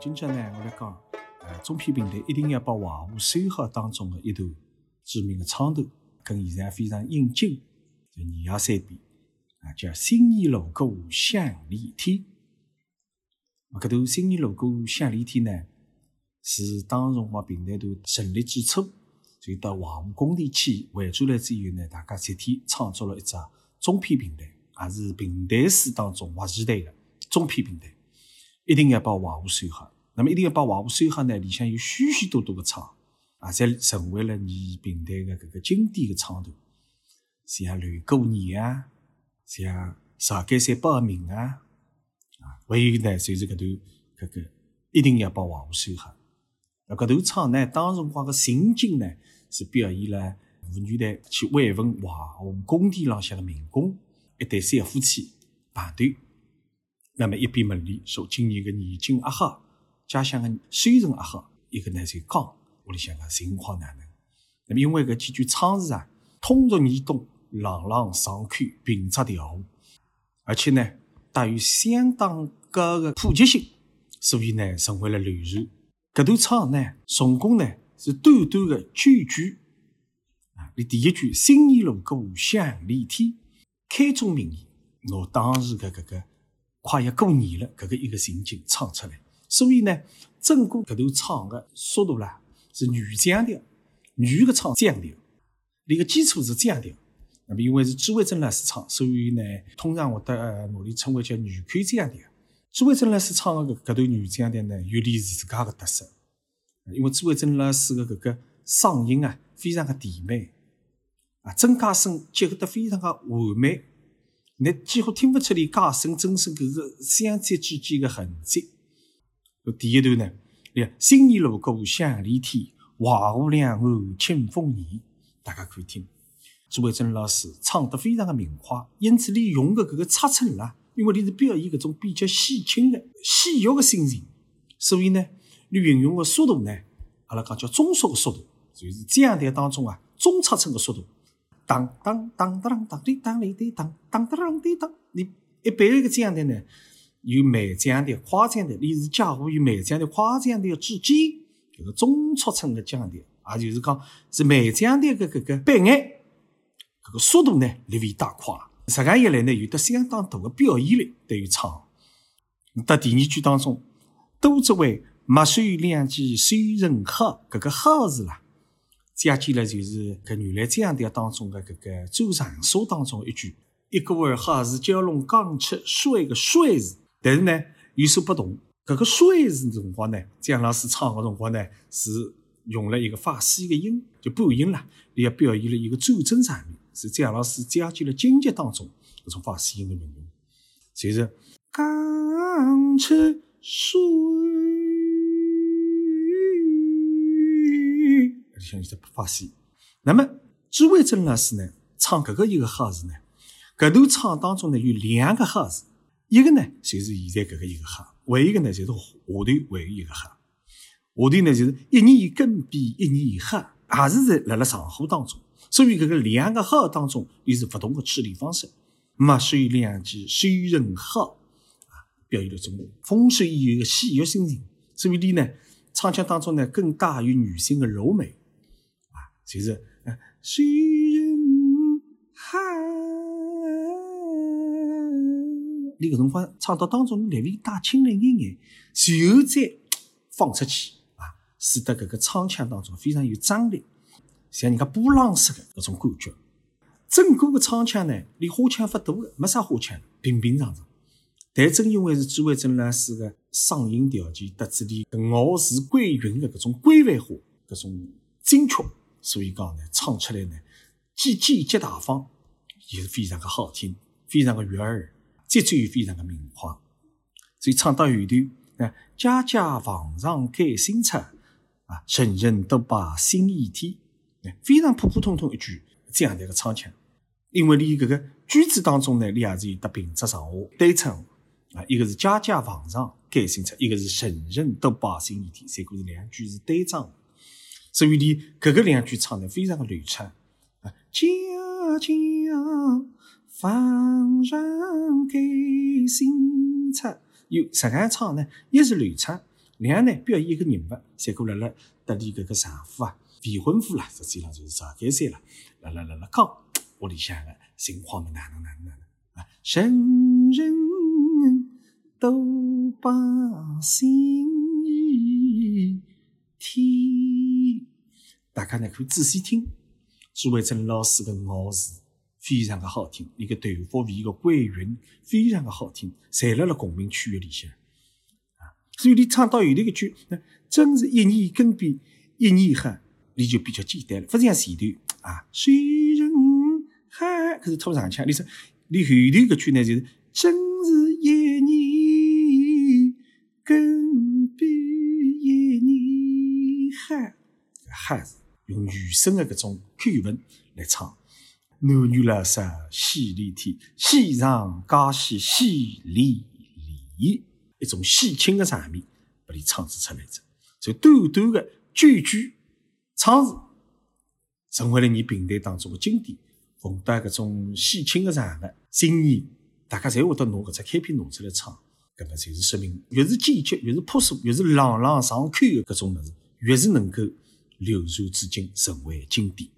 今朝呢，我来讲，呃，中片平台一定要把华华收好当中的一段著名的唱段，跟现在非常应景，就二幺三边啊，叫《新年锣鼓响连天》。搿段《新年锣鼓响连天》呢，是当时我平台团成立之初，就到华华工地去汇转来之后呢，大家集体创作了一只中片平台，也是平台史当中划时代的中片平台。一定要把华华收好。那么一定要把华华收好呢？里向有许许多多的唱啊，才成为了你平台的搿个经典的唱段，像《乱过年》啊，像《上海山报名》啊，啊，还有呢，就是搿段搿个一定要把华华收好。那搿段唱呢，当时光个情景呢，是表现了妇女队去慰问华华工地浪向的民工，一对三夫妻排队。那么一边问里说今年个年景还好，家乡个收成还好，一个呢就讲屋里向个情况哪能？那么因为搿几句唱词啊，通俗易懂，朗朗上口，平仄调和，而且呢带有相当高的普及性，所以呢成为了流传。搿段唱呢，总共呢是短短的九句啊。你第一句“新年锣鼓响连天”，开宗明义，我当时的搿个。快要过年了，搿个一个情景唱出来，所以呢，整个搿段唱的速度啦是女降调，女个唱降调，那个基础是降调。那么因为是朱慧珍老师唱，所以呢，通常我得努力称为叫女口降调。朱慧珍老师唱的搿搿段女降调呢，有点自家的特色，因为朱慧珍老师的搿个嗓音啊，非常的甜美，啊，真假声结合得非常的完美。你几乎听不出来假声真声搿个相接之间的痕迹。第一段呢，新年锣鼓响连天，华华两岸庆丰年。大家可以听，朱伟珍老师唱得非常的明快，因此你用的搿个尺寸啦，因为你是表现搿种比较喜庆的、喜悦的心情，所以呢，你运用的速度呢，阿拉讲叫中速的速度，就是降调当中啊，中尺寸的速度。当当当当当滴当哩滴当当当当滴当，你一般一个降调呢，有慢降调、快降调，你是介乎于慢降调、快降调之间，这个中尺寸的降调，也就是讲是慢这样的搿个半眼，搿个速度呢略微大快。这样一来呢，有得相当大的表现力对于唱。到第二句当中，都只为墨水两记收人好，搿个好字啦。加进了就是搿原来降调当中的搿个周长沙当中一句“一个儿好是蛟龙刚吃说一个帅字”，但是呢有所不同。搿个帅字辰光呢，姜老师唱的辰光呢是用了一个发西的音，就半音啦，也表现了一个转正场面，是姜老师加进了京剧当中搿种发西音的运用，就是刚吃帅。像是发西，那么朱伟珍老师呢，唱搿个一个好字呢，搿段唱当中呢有两个好字，一个呢就是现在搿个一个好，还有一个呢就是下头还有一个好，下头呢就是一年更比一年好，也是在辣辣上火当中，所以搿个两个好当中又是不同的处理方式，墨水两句水人好啊，表现了种风水有一个喜悦心情，所以你呢唱腔当中呢更大于女性的柔美。就是，谁人好？你搿辰光唱到当中，你略微带轻了一眼，随后再放出去啊，使得搿个唱腔当中非常有张力，像人家波浪式的搿种感觉。整个的唱腔呢，连花腔勿多的，没啥花腔，平平常常。但正因为是朱伟珍老师的嗓音条件，特子里咬字归韵的搿种规范化，搿种精确。所以讲呢，唱出来呢，既简洁大方，也是非常的好听，非常的悦耳，节奏又非常的明快。所以唱到后头啊，家家房上盖新车啊，人人都把新衣添，非常普普通通一句这样的一个唱腔。因为你搿个句子当中呢，你也是有得平仄上下对称啊，一个是家家房上盖新车，一个是人人都把新衣添，三个是两句是对仗。所以你搿个两句唱的非常的流畅啊，家家房上盖新车，有这样唱呢，一是流畅，两呢表演一个人物，三个辣辣得里搿个丈夫啊，未婚夫啦，实际上就是十几岁了，辣辣辣辣讲屋里向个情况嘛，哪能哪能哪能啊？人人都把心意听，大家呢可以仔细听，朱伟珍老师的咬字非常的好听，伊个头发尾个归韵非常的好听，侪辣辣共鸣区域里向。所以你唱到后头一句，那真是一年更比一年黑，你就比较简单了。不像前头啊，谁人海，可是拖长腔。你说你后头搿句呢，就是真是一年更比一年黑，黑是用原声的搿种口吻来唱。男女老少喜连天，喜上加喜喜连连。一种喜庆的场面，把你唱制出来着。就短短的句句唱词，成为了你平台当中的经典。逢到搿种喜庆的场合，新年大家侪会得拿搿只开篇拿出来唱，搿么就是说明越是简洁，越是朴素，越是朗朗上口的搿种物事，越是能够流传至今，成为经典。